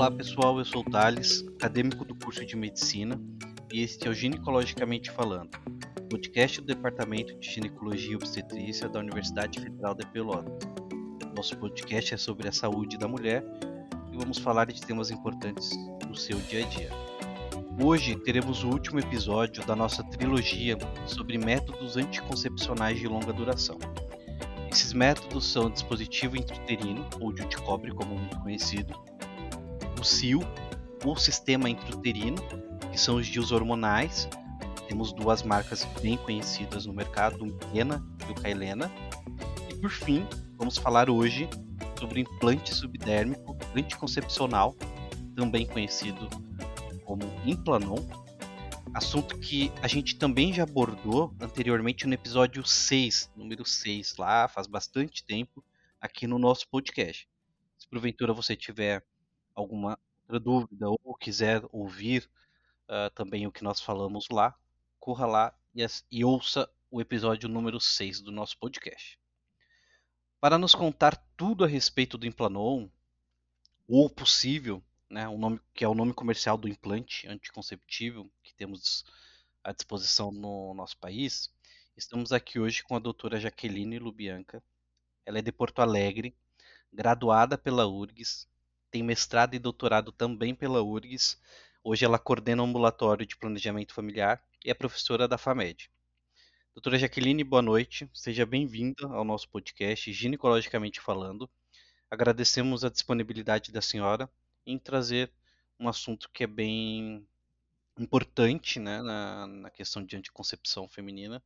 Olá pessoal, eu sou o Thales, acadêmico do curso de Medicina, e este é o Ginecologicamente Falando, podcast do Departamento de Ginecologia e Obstetrícia da Universidade Federal de Pelotas. Nosso podcast é sobre a saúde da mulher e vamos falar de temas importantes do seu dia a dia. Hoje teremos o último episódio da nossa trilogia sobre métodos anticoncepcionais de longa duração. Esses métodos são dispositivo intrauterino, ou de cobre como muito conhecido, o CIO, o sistema intrauterino, que são os DIUs hormonais. Temos duas marcas bem conhecidas no mercado, o Pena e o Kailena. E por fim, vamos falar hoje sobre implante subdérmico anticoncepcional, também conhecido como Implanon, assunto que a gente também já abordou anteriormente no episódio 6, número 6, lá faz bastante tempo, aqui no nosso podcast. Se porventura você tiver alguma outra dúvida ou quiser ouvir uh, também o que nós falamos lá, corra lá e, e ouça o episódio número 6 do nosso podcast. Para nos contar tudo a respeito do Implanon, ou possível, né, o nome, que é o nome comercial do implante anticonceptivo que temos à disposição no nosso país, estamos aqui hoje com a doutora Jaqueline Lubianca. Ela é de Porto Alegre, graduada pela URGS, tem mestrado e doutorado também pela URGS. Hoje ela coordena o ambulatório de planejamento familiar e é professora da FAMED. Doutora Jaqueline, boa noite. Seja bem-vinda ao nosso podcast Ginecologicamente Falando. Agradecemos a disponibilidade da senhora em trazer um assunto que é bem importante né, na, na questão de anticoncepção feminina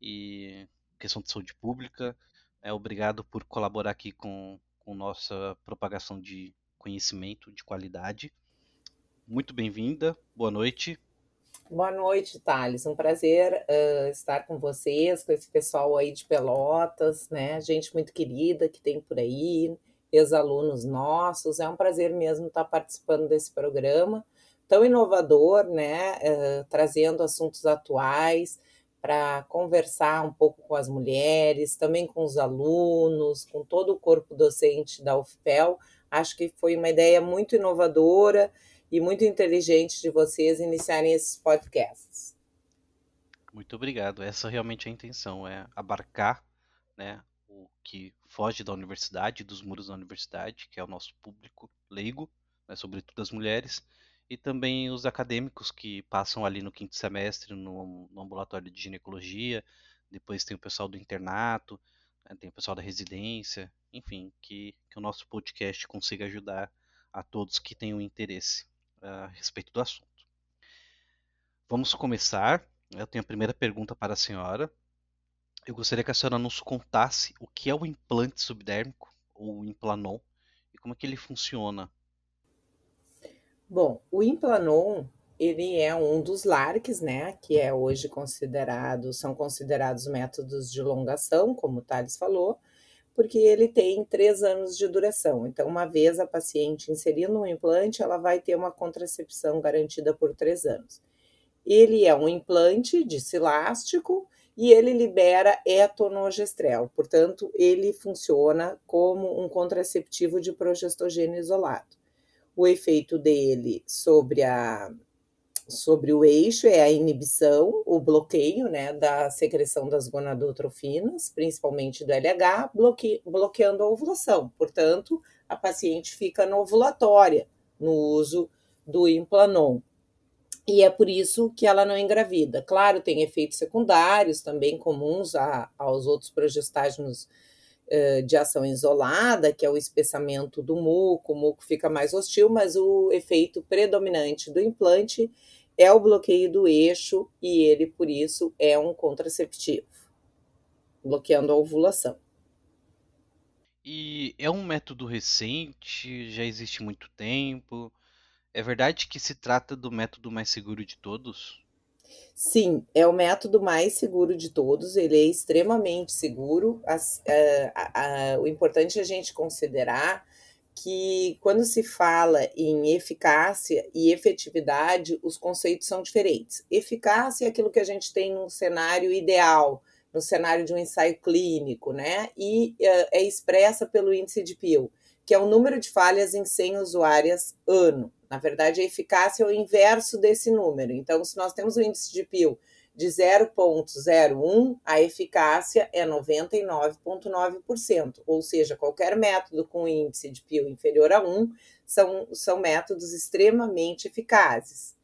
e questão de saúde pública. É, obrigado por colaborar aqui com, com nossa propagação de conhecimento de qualidade. Muito bem-vinda, boa noite. Boa noite, Thales. Um prazer uh, estar com vocês, com esse pessoal aí de Pelotas, né? Gente muito querida que tem por aí, ex-alunos nossos. É um prazer mesmo estar participando desse programa tão inovador, né? Uh, trazendo assuntos atuais para conversar um pouco com as mulheres, também com os alunos, com todo o corpo docente da UFPEL, Acho que foi uma ideia muito inovadora e muito inteligente de vocês iniciarem esses podcasts. Muito obrigado. Essa realmente é a intenção, é abarcar né, o que foge da universidade, dos muros da universidade, que é o nosso público leigo, né, sobretudo as mulheres, e também os acadêmicos que passam ali no quinto semestre no, no ambulatório de ginecologia, depois tem o pessoal do internato, tem o pessoal da residência, enfim, que, que o nosso podcast consiga ajudar a todos que tenham interesse a respeito do assunto. Vamos começar. Eu tenho a primeira pergunta para a senhora. Eu gostaria que a senhora nos contasse o que é o implante subdérmico, ou implanon, e como é que ele funciona. Bom, o implanon ele é um dos LARCs, né, que é hoje considerado, são considerados métodos de longação, como o Thales falou, porque ele tem três anos de duração. Então, uma vez a paciente inserindo um implante, ela vai ter uma contracepção garantida por três anos. Ele é um implante de cilástico e ele libera etonogestrel, portanto, ele funciona como um contraceptivo de progestogênio isolado. O efeito dele sobre a sobre o eixo é a inibição, o bloqueio né, da secreção das gonadotrofinas, principalmente do LH, bloque, bloqueando a ovulação. Portanto, a paciente fica no ovulatória no uso do implanon. E é por isso que ela não engravida. Claro, tem efeitos secundários também comuns a, aos outros progestágenos de ação isolada, que é o espessamento do muco, o muco fica mais hostil, mas o efeito predominante do implante é o bloqueio do eixo e ele, por isso, é um contraceptivo, bloqueando a ovulação. E é um método recente, já existe muito tempo. É verdade que se trata do método mais seguro de todos? Sim, é o método mais seguro de todos, ele é extremamente seguro. As, uh, uh, uh, o importante é a gente considerar que quando se fala em eficácia e efetividade, os conceitos são diferentes. Eficácia é aquilo que a gente tem num cenário ideal, no cenário de um ensaio clínico, né? E uh, é expressa pelo índice de Peele, que é o número de falhas em 100 usuárias ano. Na verdade, a eficácia é o inverso desse número. Então, se nós temos o índice de PIL de 0,01, a eficácia é 99,9%. Ou seja, qualquer método com índice de PIL inferior a 1 são, são métodos extremamente eficazes.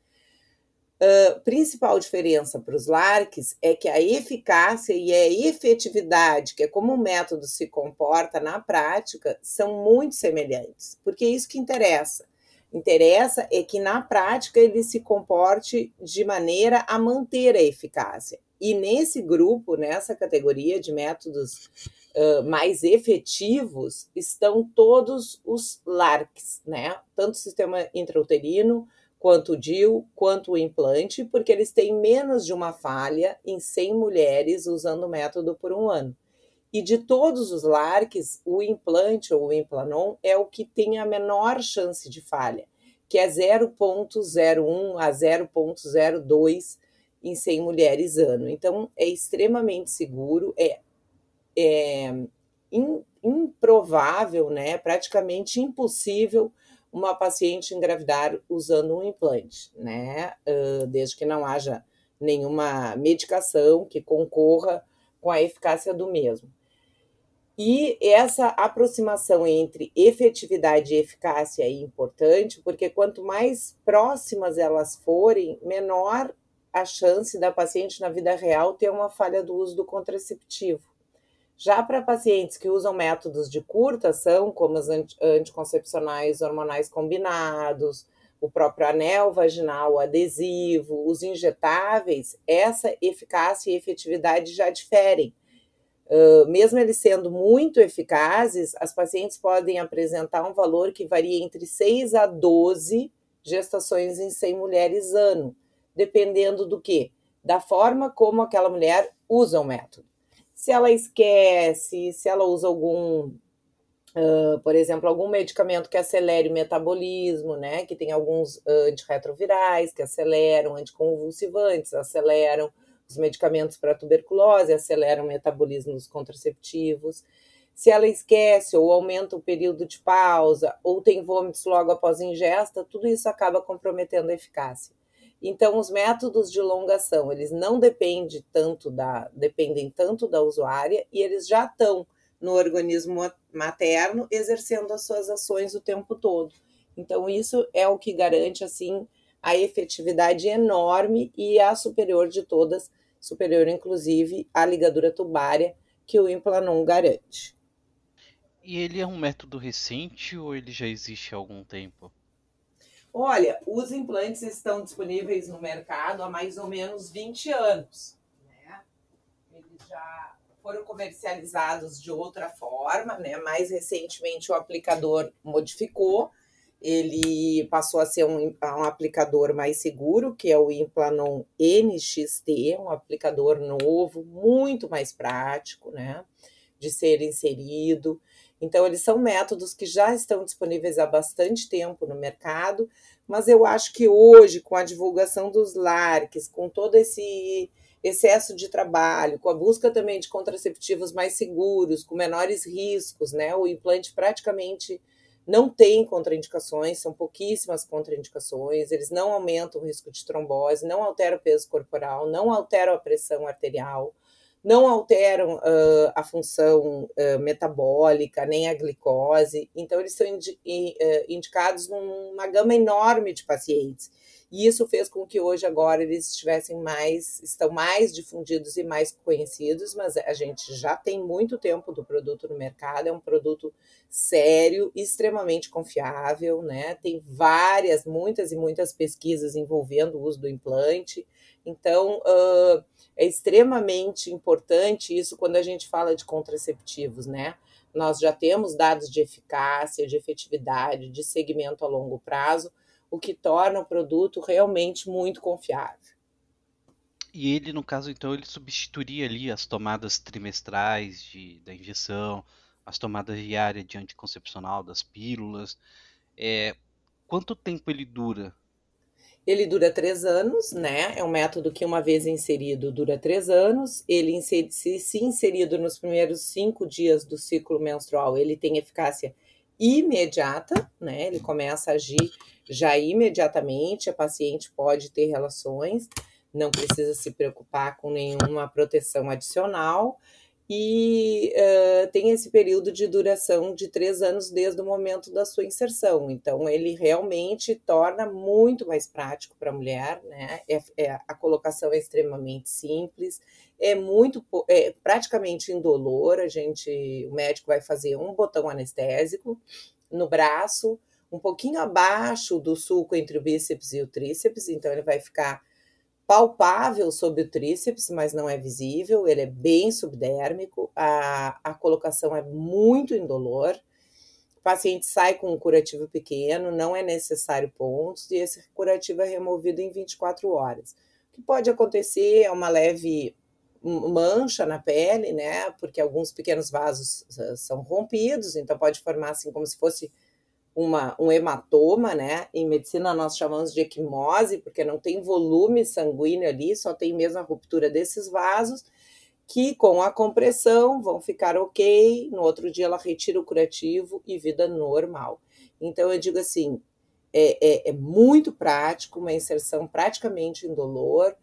Uh, principal diferença para os LARCs é que a eficácia e a efetividade, que é como o método se comporta na prática, são muito semelhantes, porque é isso que interessa. Interessa é que na prática ele se comporte de maneira a manter a eficácia. E nesse grupo, nessa categoria de métodos uh, mais efetivos, estão todos os LARCs, né? Tanto o sistema intrauterino, quanto o DIL, quanto o implante, porque eles têm menos de uma falha em 100 mulheres usando o método por um ano. E de todos os LARCs, o implante ou o implanon é o que tem a menor chance de falha, que é 0,01 a 0,02 em 100 mulheres ano. Então, é extremamente seguro, é, é improvável, né, praticamente impossível uma paciente engravidar usando um implante, né? Uh, desde que não haja nenhuma medicação que concorra com a eficácia do mesmo. E essa aproximação entre efetividade e eficácia é importante, porque quanto mais próximas elas forem, menor a chance da paciente na vida real ter uma falha do uso do contraceptivo. Já para pacientes que usam métodos de curta ação, como os anticoncepcionais hormonais combinados, o próprio anel vaginal, o adesivo, os injetáveis, essa eficácia e efetividade já diferem. Uh, mesmo eles sendo muito eficazes, as pacientes podem apresentar um valor que varia entre 6 a 12 gestações em 100 mulheres ano, dependendo do que? Da forma como aquela mulher usa o método se ela esquece, se ela usa algum, uh, por exemplo, algum medicamento que acelere o metabolismo, né? Que tem alguns antirretrovirais que aceleram, anticonvulsivantes, aceleram os medicamentos para tuberculose, aceleram o metabolismo dos contraceptivos. Se ela esquece ou aumenta o período de pausa, ou tem vômitos logo após ingesta, tudo isso acaba comprometendo a eficácia. Então, os métodos de longação, eles não dependem tanto da, dependem tanto da usuária e eles já estão no organismo materno exercendo as suas ações o tempo todo. Então, isso é o que garante, assim, a efetividade enorme e a superior de todas, superior inclusive à ligadura tubária que o Implanon garante. E ele é um método recente ou ele já existe há algum tempo? Olha, os implantes estão disponíveis no mercado há mais ou menos 20 anos. Né? Eles já foram comercializados de outra forma, né? Mais recentemente o aplicador modificou, ele passou a ser um, um aplicador mais seguro, que é o Implanon NXT, um aplicador novo, muito mais prático, né? De ser inserido. Então, eles são métodos que já estão disponíveis há bastante tempo no mercado, mas eu acho que hoje, com a divulgação dos LARCs, com todo esse excesso de trabalho, com a busca também de contraceptivos mais seguros, com menores riscos, né? O implante praticamente não tem contraindicações, são pouquíssimas contraindicações, eles não aumentam o risco de trombose, não alteram o peso corporal, não alteram a pressão arterial não alteram uh, a função uh, metabólica, nem a glicose, então eles são indi uh, indicados numa gama enorme de pacientes. E isso fez com que hoje agora eles estivessem mais, estão mais difundidos e mais conhecidos, mas a gente já tem muito tempo do produto no mercado, é um produto sério, extremamente confiável, né? Tem várias, muitas e muitas pesquisas envolvendo o uso do implante. Então, uh, é extremamente importante isso quando a gente fala de contraceptivos, né? Nós já temos dados de eficácia, de efetividade, de segmento a longo prazo, o que torna o produto realmente muito confiável. E ele, no caso, então, ele substituiria ali as tomadas trimestrais de, da injeção, as tomadas diárias de anticoncepcional, das pílulas. É, quanto tempo ele dura ele dura três anos, né? É um método que, uma vez inserido, dura três anos. Ele, se, se inserido nos primeiros cinco dias do ciclo menstrual, ele tem eficácia imediata, né? Ele começa a agir já imediatamente, a paciente pode ter relações, não precisa se preocupar com nenhuma proteção adicional e uh, tem esse período de duração de três anos desde o momento da sua inserção. Então, ele realmente torna muito mais prático para a mulher, né? É, é, a colocação é extremamente simples, é muito é praticamente indolor. A gente, o médico vai fazer um botão anestésico no braço, um pouquinho abaixo do sulco entre o bíceps e o tríceps, então ele vai ficar palpável sob o tríceps, mas não é visível, ele é bem subdérmico, a, a colocação é muito indolor, o paciente sai com um curativo pequeno, não é necessário pontos, e esse curativo é removido em 24 horas. O que pode acontecer é uma leve mancha na pele, né? Porque alguns pequenos vasos são rompidos, então pode formar assim como se fosse uma, um hematoma, né? Em medicina nós chamamos de equimose, porque não tem volume sanguíneo ali, só tem mesmo a ruptura desses vasos, que com a compressão vão ficar ok. No outro dia ela retira o curativo e vida normal. Então eu digo assim, é, é, é muito prático, uma inserção praticamente indolor,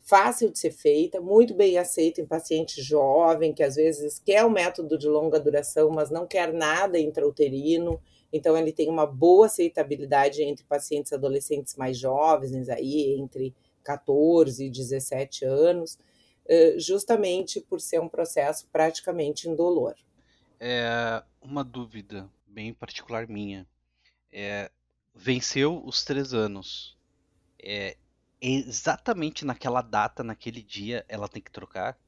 fácil de ser feita, muito bem aceita em paciente jovem, que às vezes quer um método de longa duração, mas não quer nada intrauterino então, ele tem uma boa aceitabilidade entre pacientes adolescentes mais jovens, aí entre 14 e 17 anos, justamente por ser um processo praticamente indolor. É uma dúvida bem particular minha. É, venceu os três anos. É, exatamente naquela data, naquele dia, ela tem que trocar?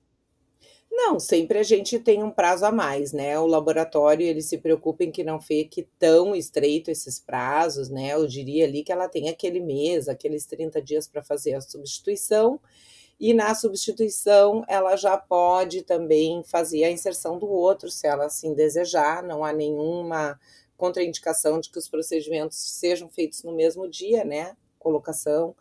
Não, sempre a gente tem um prazo a mais, né? O laboratório ele se preocupa em que não fique tão estreito esses prazos, né? Eu diria ali que ela tem aquele mês, aqueles 30 dias para fazer a substituição, e na substituição ela já pode também fazer a inserção do outro, se ela assim desejar, não há nenhuma contraindicação de que os procedimentos sejam feitos no mesmo dia, né? Colocação,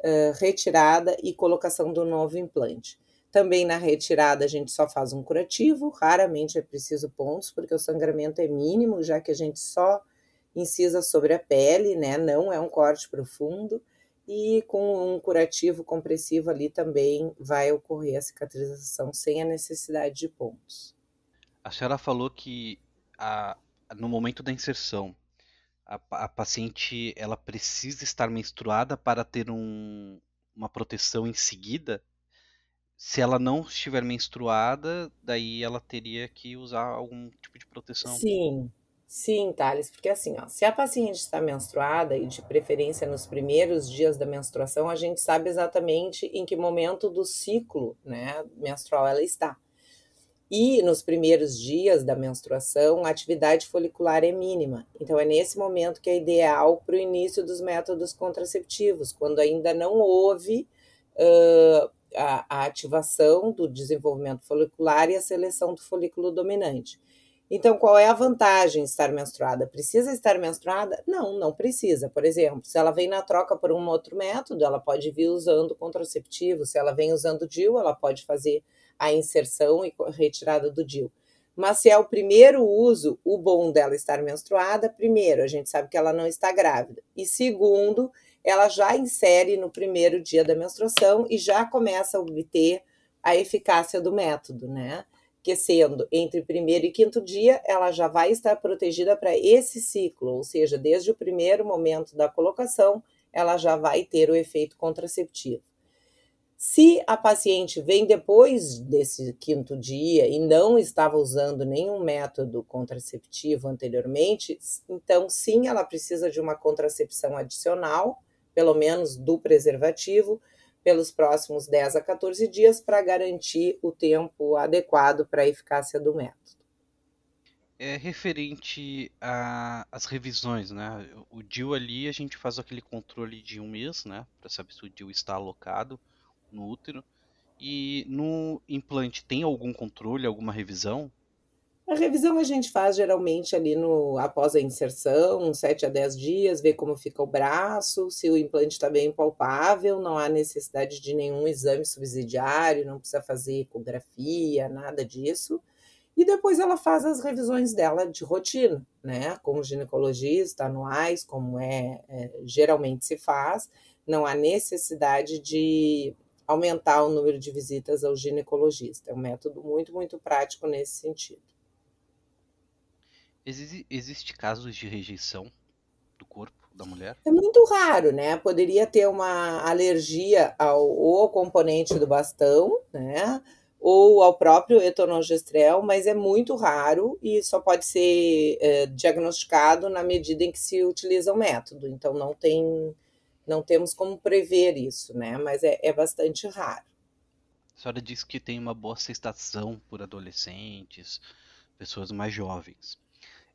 uh, retirada e colocação do novo implante. Também na retirada a gente só faz um curativo, raramente é preciso pontos, porque o sangramento é mínimo, já que a gente só incisa sobre a pele, né? Não é um corte profundo. E com um curativo compressivo ali também vai ocorrer a cicatrização sem a necessidade de pontos. A senhora falou que a, no momento da inserção, a, a, paciente ela precisa estar menstruada para ter um, uma proteção em seguida se ela não estiver menstruada, daí ela teria que usar algum tipo de proteção. Sim, sim, Thales, porque assim, ó, se a paciente está menstruada, e de preferência nos primeiros dias da menstruação, a gente sabe exatamente em que momento do ciclo né, menstrual ela está. E nos primeiros dias da menstruação, a atividade folicular é mínima. Então, é nesse momento que é ideal para o início dos métodos contraceptivos, quando ainda não houve uh, a, a ativação do desenvolvimento folicular e a seleção do folículo dominante. Então, qual é a vantagem estar menstruada? Precisa estar menstruada? Não, não precisa. Por exemplo, se ela vem na troca por um outro método, ela pode vir usando contraceptivo. Se ela vem usando DIU, ela pode fazer a inserção e retirada do DIU. Mas se é o primeiro uso, o bom dela estar menstruada, primeiro, a gente sabe que ela não está grávida. E segundo, ela já insere no primeiro dia da menstruação e já começa a obter a eficácia do método, né? Que sendo entre primeiro e quinto dia, ela já vai estar protegida para esse ciclo, ou seja, desde o primeiro momento da colocação, ela já vai ter o efeito contraceptivo. Se a paciente vem depois desse quinto dia e não estava usando nenhum método contraceptivo anteriormente, então sim, ela precisa de uma contracepção adicional, pelo menos do preservativo, pelos próximos 10 a 14 dias para garantir o tempo adequado para a eficácia do método. É referente às revisões, né? O DIL ali a gente faz aquele controle de um mês, né? Para saber se o DIL está alocado no útero. E no implante tem algum controle, alguma revisão? A revisão a gente faz geralmente ali no após a inserção, 7 a 10 dias, ver como fica o braço, se o implante está bem palpável, não há necessidade de nenhum exame subsidiário, não precisa fazer ecografia, nada disso. e depois ela faz as revisões dela de rotina, né, com o ginecologista, anuais, como é, é geralmente se faz, não há necessidade de aumentar o número de visitas ao ginecologista. É um método muito, muito prático nesse sentido. Existe, existe casos de rejeição do corpo da mulher? É muito raro, né? Poderia ter uma alergia ao, ou ao componente do bastão, né? Ou ao próprio etonogestrel, mas é muito raro e só pode ser é, diagnosticado na medida em que se utiliza o método. Então não tem, não temos como prever isso, né? Mas é, é bastante raro. A senhora disse que tem uma boa aceitação por adolescentes, pessoas mais jovens.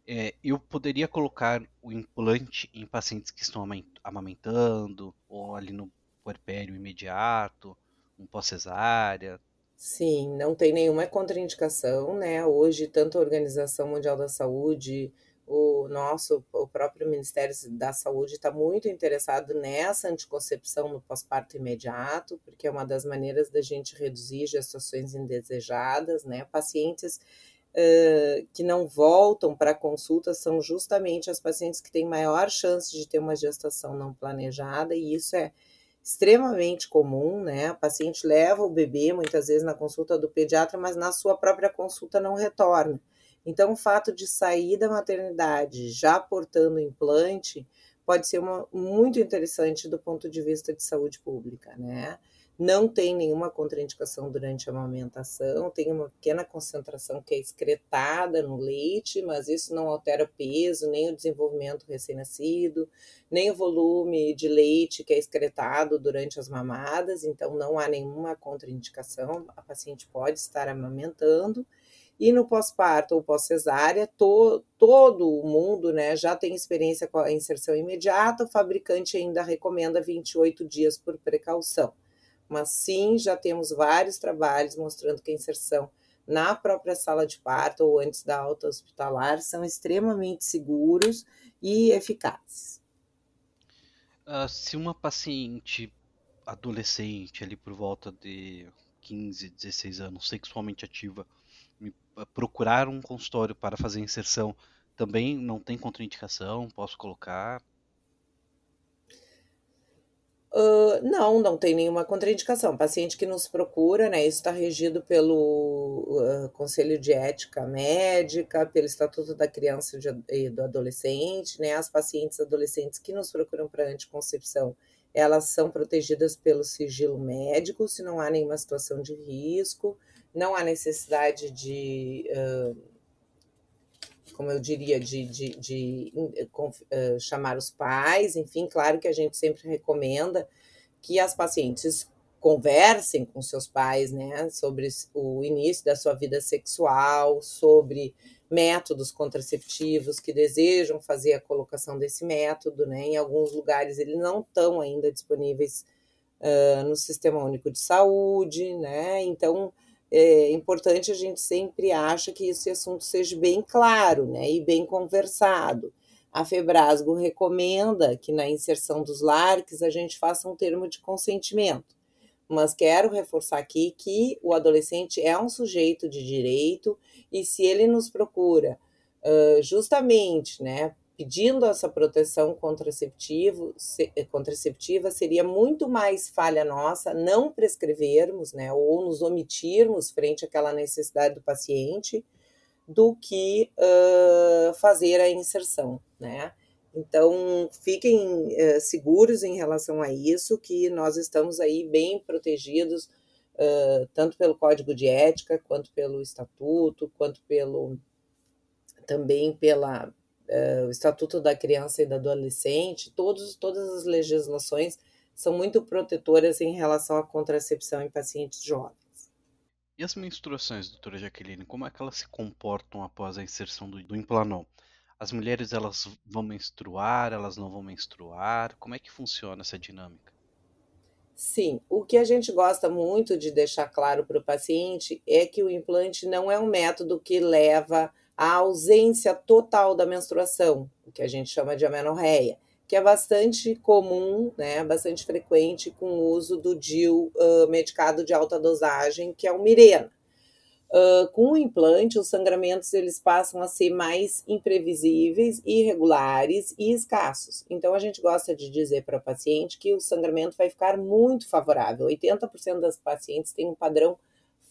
É, eu poderia colocar o implante em pacientes que estão amamentando, ou ali no puerpério imediato, um pós-cesárea? Sim, não tem nenhuma contraindicação, né? Hoje, tanto a Organização Mundial da Saúde, o nosso, o próprio Ministério da Saúde está muito interessado nessa anticoncepção no pós-parto imediato, porque é uma das maneiras da gente reduzir gestações indesejadas, né? Pacientes que não voltam para consulta são justamente as pacientes que têm maior chance de ter uma gestação não planejada, e isso é extremamente comum, né? A paciente leva o bebê muitas vezes na consulta do pediatra, mas na sua própria consulta não retorna. Então, o fato de sair da maternidade já portando implante pode ser uma, muito interessante do ponto de vista de saúde pública, né? Não tem nenhuma contraindicação durante a amamentação, tem uma pequena concentração que é excretada no leite, mas isso não altera o peso, nem o desenvolvimento recém-nascido, nem o volume de leite que é excretado durante as mamadas, então não há nenhuma contraindicação, a paciente pode estar amamentando. E no pós-parto ou pós-cesárea, to, todo o mundo né, já tem experiência com a inserção imediata, o fabricante ainda recomenda 28 dias por precaução mas sim já temos vários trabalhos mostrando que a inserção na própria sala de parto ou antes da alta hospitalar são extremamente seguros e eficazes. Uh, se uma paciente adolescente, ali por volta de 15, 16 anos, sexualmente ativa, ah, procurar um consultório para fazer inserção, também não tem contraindicação? Posso colocar? Não, não tem nenhuma contraindicação. paciente que nos procura, né? Isso está regido pelo uh, Conselho de Ética Médica, pelo Estatuto da Criança e do Adolescente, né? As pacientes adolescentes que nos procuram para anticoncepção, elas são protegidas pelo sigilo médico, se não há nenhuma situação de risco, não há necessidade de. Uh, como eu diria, de, de, de uh, chamar os pais, enfim, claro que a gente sempre recomenda que as pacientes conversem com seus pais, né, sobre o início da sua vida sexual, sobre métodos contraceptivos que desejam fazer a colocação desse método, né, em alguns lugares eles não estão ainda disponíveis uh, no Sistema Único de Saúde, né, então é importante a gente sempre acha que esse assunto seja bem claro né, e bem conversado. A Febrasgo recomenda que na inserção dos LARCs a gente faça um termo de consentimento, mas quero reforçar aqui que o adolescente é um sujeito de direito e se ele nos procura uh, justamente né, pedindo essa proteção contraceptivo, eh, contraceptiva, seria muito mais falha nossa não prescrevermos, né, ou nos omitirmos frente àquela necessidade do paciente, do que uh, fazer a inserção, né? Então, fiquem uh, seguros em relação a isso, que nós estamos aí bem protegidos, uh, tanto pelo Código de Ética, quanto pelo Estatuto, quanto pelo também pela, o Estatuto da Criança e do Adolescente, todos, todas as legislações são muito protetoras em relação à contracepção em pacientes jovens. E as menstruações, doutora Jaqueline, como é que elas se comportam após a inserção do, do implanon? As mulheres elas vão menstruar, elas não vão menstruar? Como é que funciona essa dinâmica? Sim, o que a gente gosta muito de deixar claro para o paciente é que o implante não é um método que leva a ausência total da menstruação, o que a gente chama de amenorreia, que é bastante comum, né, bastante frequente com o uso do DIU uh, medicado de alta dosagem, que é o Mirena. Uh, com o implante, os sangramentos eles passam a ser mais imprevisíveis, irregulares e escassos. Então, a gente gosta de dizer para o paciente que o sangramento vai ficar muito favorável. 80% das pacientes têm um padrão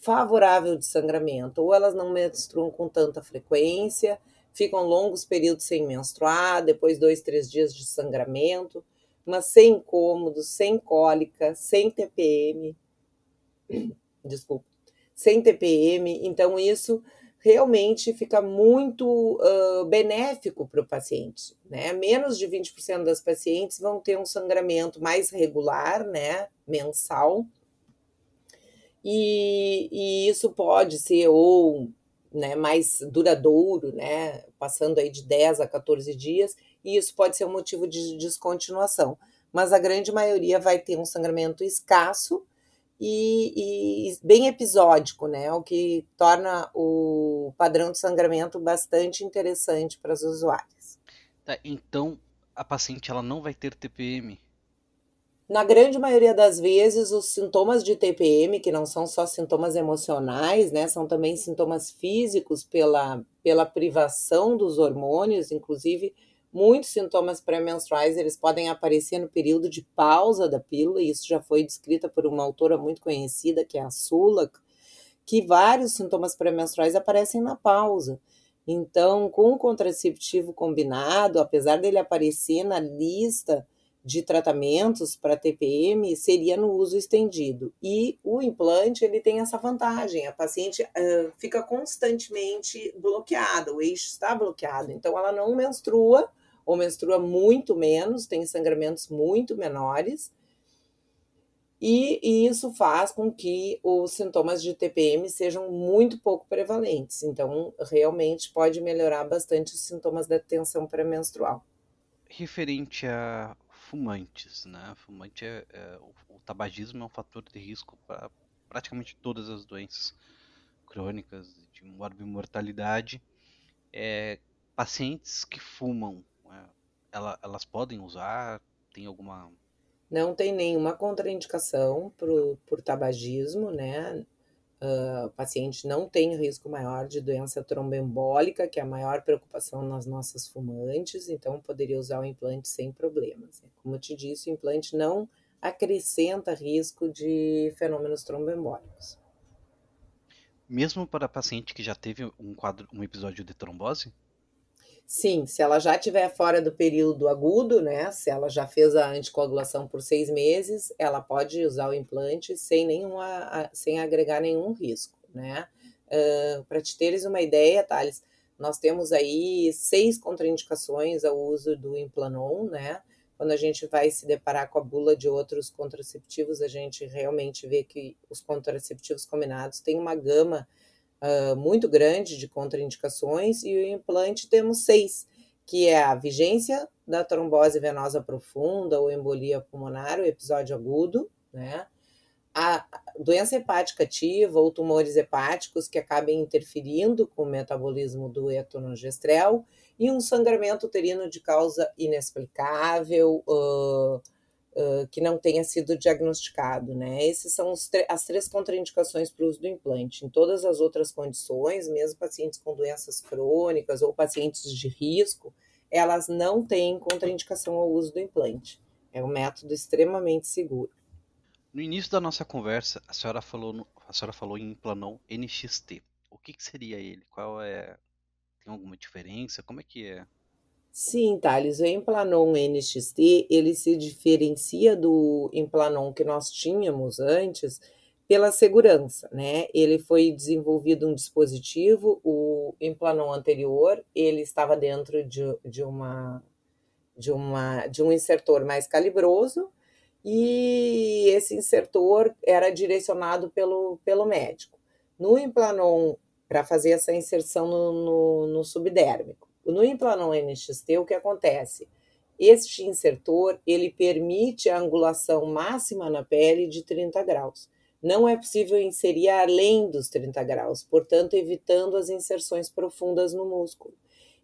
favorável de sangramento, ou elas não menstruam com tanta frequência, ficam longos períodos sem menstruar, depois dois, três dias de sangramento, mas sem incômodo, sem cólica, sem TPM. Desculpa sem TPM. Então, isso realmente fica muito uh, benéfico para o paciente. Né? Menos de 20% das pacientes vão ter um sangramento mais regular, né, mensal, e, e isso pode ser ou né, mais duradouro, né, passando aí de 10 a 14 dias, e isso pode ser um motivo de descontinuação. Mas a grande maioria vai ter um sangramento escasso, e, e, bem episódico, né? O que torna o padrão de sangramento bastante interessante para as usuárias. Tá, então a paciente ela não vai ter TPM? Na grande maioria das vezes, os sintomas de TPM, que não são só sintomas emocionais, né, são também sintomas físicos pela, pela privação dos hormônios, inclusive Muitos sintomas pré-menstruais eles podem aparecer no período de pausa da pílula, e isso já foi descrita por uma autora muito conhecida, que é a Sulak, que vários sintomas pré-menstruais aparecem na pausa. Então, com o contraceptivo combinado, apesar dele aparecer na lista de tratamentos para TPM, seria no uso estendido. E o implante, ele tem essa vantagem, a paciente uh, fica constantemente bloqueada, o eixo está bloqueado, então ela não menstrua, ou menstrua muito menos, tem sangramentos muito menores, e, e, isso faz com que os sintomas de TPM sejam muito pouco prevalentes. Então, realmente pode melhorar bastante os sintomas da tensão pré-menstrual. Referente a fumantes, né? Fumante é, é o, o, tabagismo é um fator de risco para praticamente todas as doenças crônicas de morbimortalidade. É, pacientes que fumam ela, elas podem usar? Tem alguma. Não tem nenhuma contraindicação pro, por tabagismo, né? Uh, paciente não tem risco maior de doença tromboembólica, que é a maior preocupação nas nossas fumantes, então poderia usar o implante sem problemas. Como eu te disse, o implante não acrescenta risco de fenômenos tromboembólicos. Mesmo para paciente que já teve um quadro, um episódio de trombose? Sim, se ela já estiver fora do período agudo, né? Se ela já fez a anticoagulação por seis meses, ela pode usar o implante sem nenhuma, sem agregar nenhum risco, né? Uh, Para te teres uma ideia, Thales, nós temos aí seis contraindicações ao uso do Implanon, né? Quando a gente vai se deparar com a bula de outros contraceptivos, a gente realmente vê que os contraceptivos combinados têm uma gama uh, muito grande de contraindicações e o implante temos seis, que é a vigência da trombose venosa profunda ou embolia pulmonar, o episódio agudo, né? A doença hepática ativa ou tumores hepáticos que acabem interferindo com o metabolismo do etonogestrel e um sangramento uterino de causa inexplicável, uh, que não tenha sido diagnosticado, né? Essas são as três contraindicações para o uso do implante. Em todas as outras condições, mesmo pacientes com doenças crônicas ou pacientes de risco, elas não têm contraindicação ao uso do implante. É um método extremamente seguro. No início da nossa conversa, a senhora falou, a senhora falou em Implanon NXT. O que, que seria ele? Qual é? Tem alguma diferença? Como é que é? Sim, Thales, o Implanon NXT, ele se diferencia do Implanon que nós tínhamos antes pela segurança, né? Ele foi desenvolvido um dispositivo, o Implanon anterior, ele estava dentro de, de, uma, de, uma, de um insertor mais calibroso, e esse insertor era direcionado pelo, pelo médico. No Implanon, para fazer essa inserção no, no, no subdérmico, no implanon NXT, o que acontece? Este insertor, ele permite a angulação máxima na pele de 30 graus. Não é possível inserir além dos 30 graus, portanto, evitando as inserções profundas no músculo.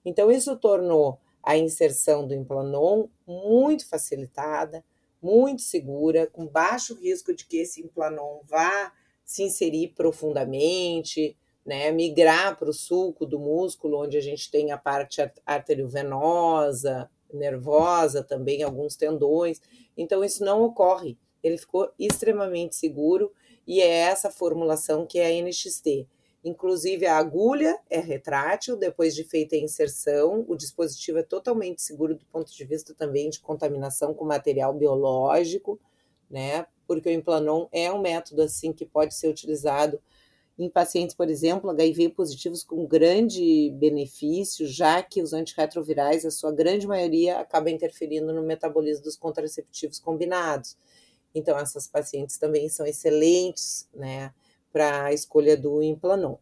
Então, isso tornou a inserção do implanon muito facilitada, muito segura, com baixo risco de que esse implanon vá se inserir profundamente, né, migrar para o sulco do músculo, onde a gente tem a parte arteriovenosa, nervosa, também alguns tendões. Então, isso não ocorre. Ele ficou extremamente seguro e é essa formulação que é a NXT. Inclusive, a agulha é retrátil depois de feita a inserção. O dispositivo é totalmente seguro do ponto de vista também de contaminação com material biológico, né? Porque o Implanon é um método assim que pode ser utilizado em pacientes, por exemplo, HIV positivos com grande benefício, já que os antirretrovirais, a sua grande maioria, acaba interferindo no metabolismo dos contraceptivos combinados. Então, essas pacientes também são excelentes, né, para a escolha do Implanon.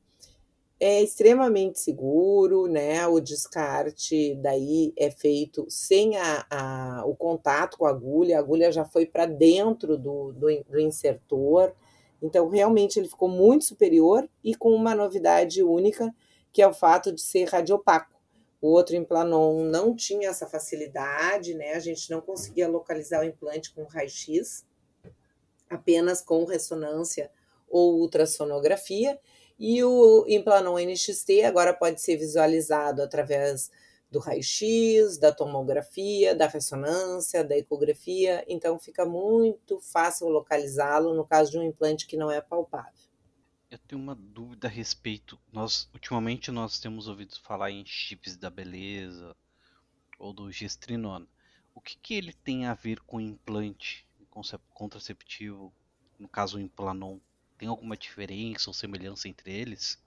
É extremamente seguro, né? O descarte daí é feito sem a, a o contato com a agulha, a agulha já foi para dentro do, do, do insertor, então, realmente, ele ficou muito superior e com uma novidade única, que é o fato de ser radiopaco. O outro implanon não tinha essa facilidade, né? A gente não conseguia localizar o implante com raio-x, apenas com ressonância ou ultrassonografia. E o implanon NXT agora pode ser visualizado através do raio-x, da tomografia, da ressonância, da ecografia, então fica muito fácil localizá-lo no caso de um implante que não é palpável. Eu tenho uma dúvida a respeito. Nós ultimamente nós temos ouvido falar em chips da beleza ou do gestrinona. O que, que ele tem a ver com implante contraceptivo, no caso o implanon? Tem alguma diferença ou semelhança entre eles?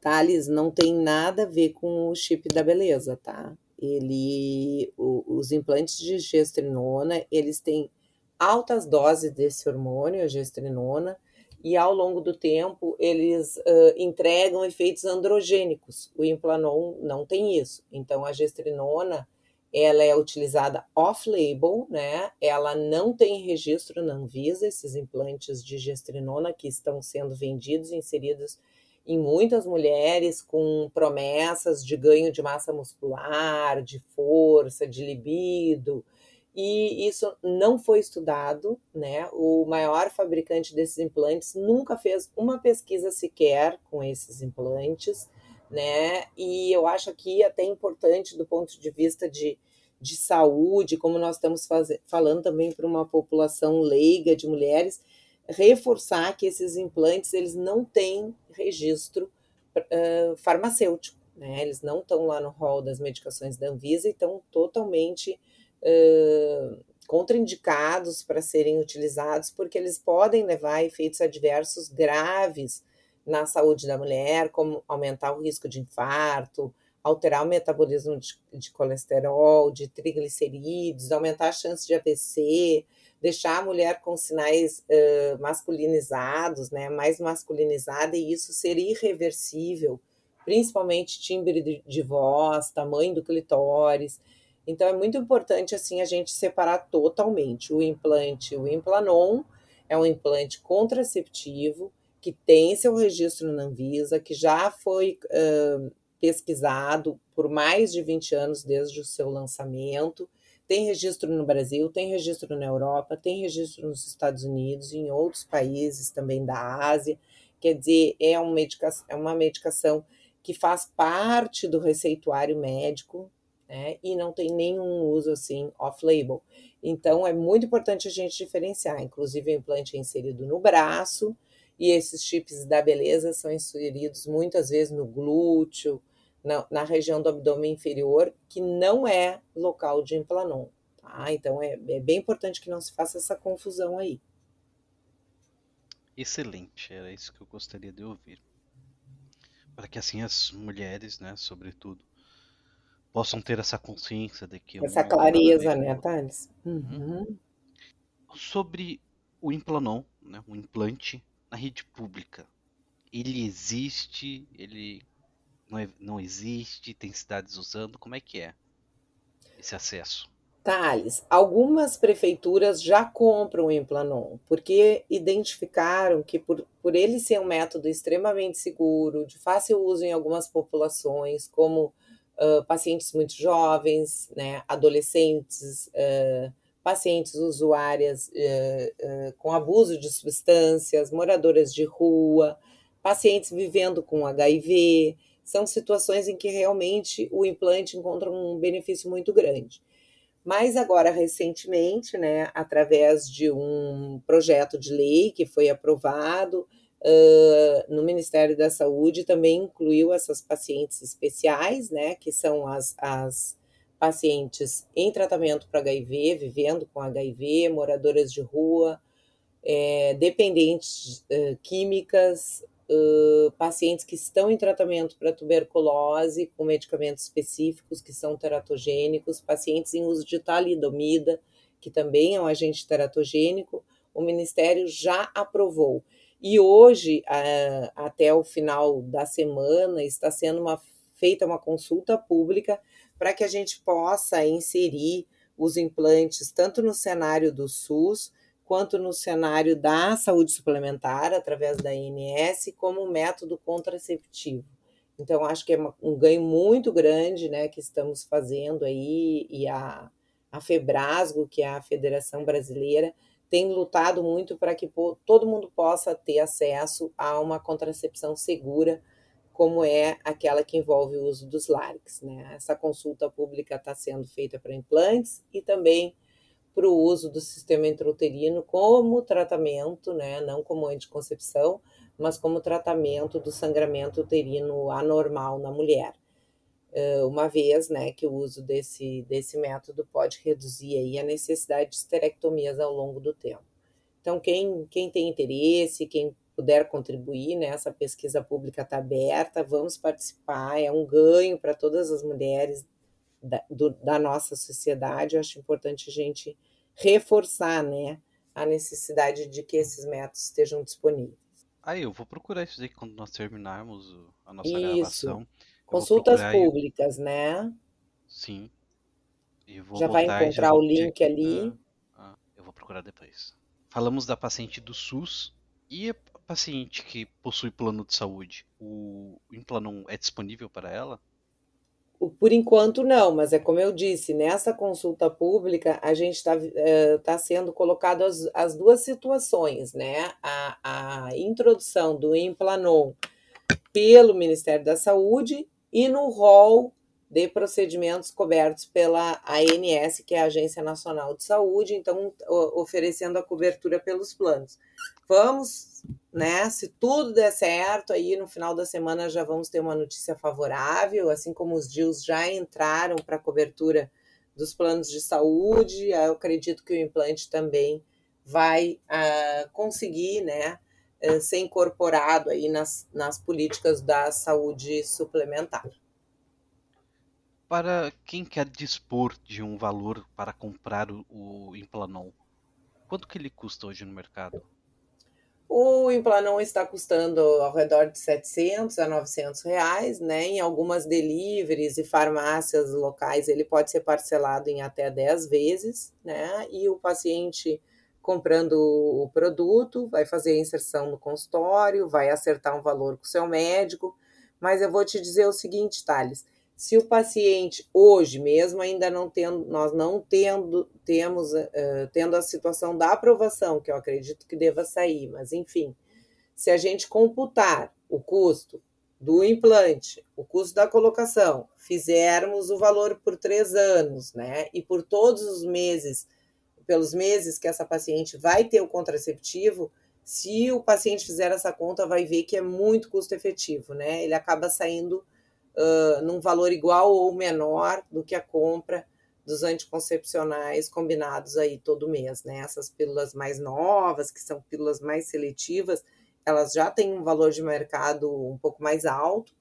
Thales não tem nada a ver com o chip da beleza, tá? Ele, o, os implantes de gestrinona, eles têm altas doses desse hormônio, a gestrinona, e ao longo do tempo eles uh, entregam efeitos androgênicos. O implanon não tem isso. Então a gestrinona ela é utilizada off-label, né? Ela não tem registro na Anvisa, esses implantes de gestrinona que estão sendo vendidos, inseridos em muitas mulheres com promessas de ganho de massa muscular, de força, de libido, e isso não foi estudado, né? O maior fabricante desses implantes nunca fez uma pesquisa sequer com esses implantes, né? E eu acho aqui até importante do ponto de vista de, de saúde, como nós estamos faz, falando também para uma população leiga de mulheres, reforçar que esses implantes eles não têm registro uh, farmacêutico, né? Eles não estão lá no rol das medicações da Anvisa e estão totalmente uh, contraindicados para serem utilizados, porque eles podem levar efeitos adversos graves na saúde da mulher, como aumentar o risco de infarto, alterar o metabolismo de, de colesterol, de triglicerídeos, aumentar a chance de AVC, deixar a mulher com sinais uh, masculinizados, né, mais masculinizada, e isso ser irreversível, principalmente timbre de, voz, tamanho do clitóris. Então é muito importante assim a gente separar totalmente o implante, o implanon é um implante contraceptivo que tem seu registro na Anvisa, que já foi uh, pesquisado por mais de 20 anos desde o seu lançamento tem registro no Brasil, tem registro na Europa, tem registro nos Estados Unidos em outros países também da Ásia. Quer dizer, é uma medicação, é uma medicação que faz parte do receituário médico né, e não tem nenhum uso assim off-label. Então, é muito importante a gente diferenciar. Inclusive, o implante é inserido no braço e esses chips da beleza são inseridos muitas vezes no glúteo, na, na, região do abdômen inferior, que não é local de implanon. Tá? Então é, é bem importante que não se faça essa confusão aí. Excelente, era isso que eu gostaria de ouvir. Para que assim as mulheres, né, sobretudo, possam ter essa consciência de que. Essa clareza, né, Thales? Uhum. uhum. Sobre o implanon, né, o implante na rede pública. Ele existe, ele não, é, não existe, tem cidades usando, como é que é esse acesso? Thales, algumas prefeituras já compram o Implanon, porque identificaram que por, por ele ser um método extremamente seguro, de fácil uso em algumas populações, como uh, pacientes muito jovens, né, adolescentes, uh, pacientes usuárias uh, com abuso de substâncias, moradoras de rua, pacientes vivendo com HIV, são situações em que realmente o implante encontra um benefício muito grande. Mas agora, recentemente, né, através de um projeto de lei que foi aprovado uh, no Ministério da Saúde, também incluiu essas pacientes especiais, né, que são as, as pacientes em tratamento para HIV, vivendo com HIV, moradoras de rua, é, dependentes uh, químicas, pacientes que estão em tratamento para tuberculose com medicamentos específicos que são teratogênicos, pacientes em uso de talidomida, que também é um agente teratogênico, o Ministério já aprovou. E hoje, uh, até o final da semana, está sendo uma, feita uma consulta pública para que a gente possa inserir os implantes tanto no cenário do SUS quanto no cenário da saúde suplementar, através da INS, como método contraceptivo. Então, acho que é um ganho muito grande né, que estamos fazendo aí, e a, a Febrasgo, que é a Federação Brasileira, tem lutado muito para que todo mundo possa ter acesso a uma contracepção segura, como é aquela que envolve o uso dos LARCs. Né? Essa consulta pública está sendo feita para implantes e também para o uso do sistema intrauterino como tratamento, né, não como anticoncepção, mas como tratamento do sangramento uterino anormal na mulher. Uma vez né, que o uso desse, desse método pode reduzir aí a necessidade de esterectomias ao longo do tempo. Então, quem, quem tem interesse, quem puder contribuir, né, essa pesquisa pública está aberta, vamos participar, é um ganho para todas as mulheres da, do, da nossa sociedade, eu acho importante a gente reforçar né, a necessidade de que esses métodos estejam disponíveis. Aí, eu vou procurar isso aí quando nós terminarmos a nossa isso. gravação. Consultas públicas, né? Sim. já vai encontrar já o link ali. Ah, ah, eu vou procurar depois. Falamos da paciente do SUS e a paciente que possui plano de saúde. O Implanon é disponível para ela? Por enquanto, não, mas é como eu disse, nessa consulta pública, a gente está é, tá sendo colocado as, as duas situações, né? A, a introdução do Implanon pelo Ministério da Saúde e no rol de procedimentos cobertos pela ANS, que é a Agência Nacional de Saúde, então oferecendo a cobertura pelos planos. Vamos né? Se tudo der certo, aí no final da semana já vamos ter uma notícia favorável, assim como os DIUs já entraram para cobertura dos planos de saúde, eu acredito que o implante também vai uh, conseguir, né, uh, ser incorporado aí nas, nas políticas da saúde suplementar. Para quem quer dispor de um valor para comprar o, o Implanon, quanto que ele custa hoje no mercado? O Implanon está custando ao redor de 700 a 900 reais, né? Em algumas deliveries e farmácias locais ele pode ser parcelado em até 10 vezes, né? E o paciente comprando o produto vai fazer a inserção no consultório, vai acertar um valor com o seu médico. Mas eu vou te dizer o seguinte, Thales, se o paciente hoje, mesmo ainda não tendo, nós não tendo, temos, uh, tendo a situação da aprovação, que eu acredito que deva sair, mas enfim, se a gente computar o custo do implante, o custo da colocação, fizermos o valor por três anos, né, e por todos os meses, pelos meses que essa paciente vai ter o contraceptivo, se o paciente fizer essa conta, vai ver que é muito custo efetivo, né? Ele acaba saindo uh, num valor igual ou menor do que a compra dos anticoncepcionais combinados aí todo mês, né? Essas pílulas mais novas, que são pílulas mais seletivas, elas já têm um valor de mercado um pouco mais alto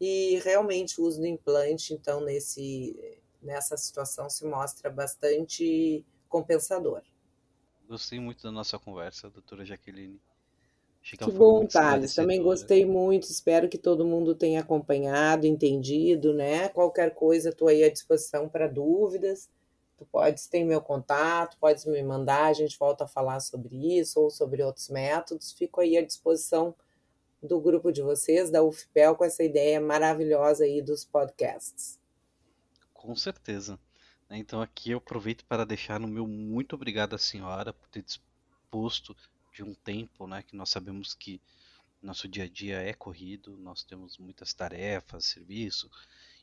e realmente o uso do implante, então, nesse, nessa situação se mostra bastante compensador. Gostei muito da nossa conversa, doutora Jaqueline. Que bom, Thales. Também gostei muito. Espero que todo mundo tenha acompanhado, entendido, né? Qualquer coisa, estou aí à disposição para dúvidas. Tu podes ter meu contato, podes me mandar, a gente volta a falar sobre isso ou sobre outros métodos. Fico aí à disposição do grupo de vocês, da UFPEL, com essa ideia maravilhosa aí dos podcasts. Com certeza. Então aqui eu aproveito para deixar no meu muito obrigado à senhora por ter disposto de um tempo, né, que nós sabemos que Nosso dia a dia é corrido, nós temos muitas tarefas, serviço.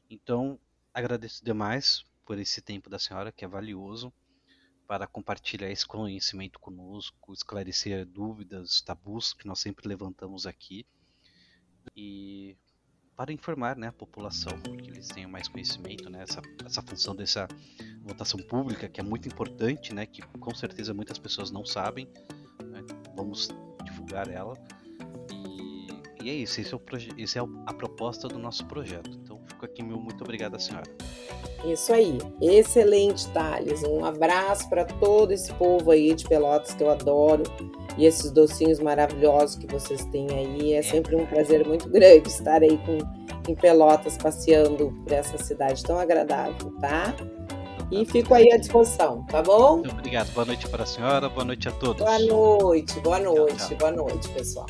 Então, agradeço demais por esse tempo da senhora, que é valioso, para compartilhar esse conhecimento conosco, esclarecer dúvidas, tabus que nós sempre levantamos aqui. E para informar né, a população, porque eles tenham mais conhecimento, né, essa, essa função dessa votação pública, que é muito importante, né, que com certeza muitas pessoas não sabem. Vamos divulgar ela. E, e é isso, esse é, o esse é a proposta do nosso projeto. Então, fico aqui, meu muito obrigado, senhora. Isso aí, excelente, Thales. Um abraço para todo esse povo aí de Pelotas que eu adoro e esses docinhos maravilhosos que vocês têm aí. É sempre um prazer muito grande estar aí com, em Pelotas passeando por essa cidade tão agradável, tá? E fico aí à disposição, tá bom? Muito obrigado. Boa noite para a senhora, boa noite a todos. Boa noite, boa noite, tchau, tchau. boa noite, pessoal.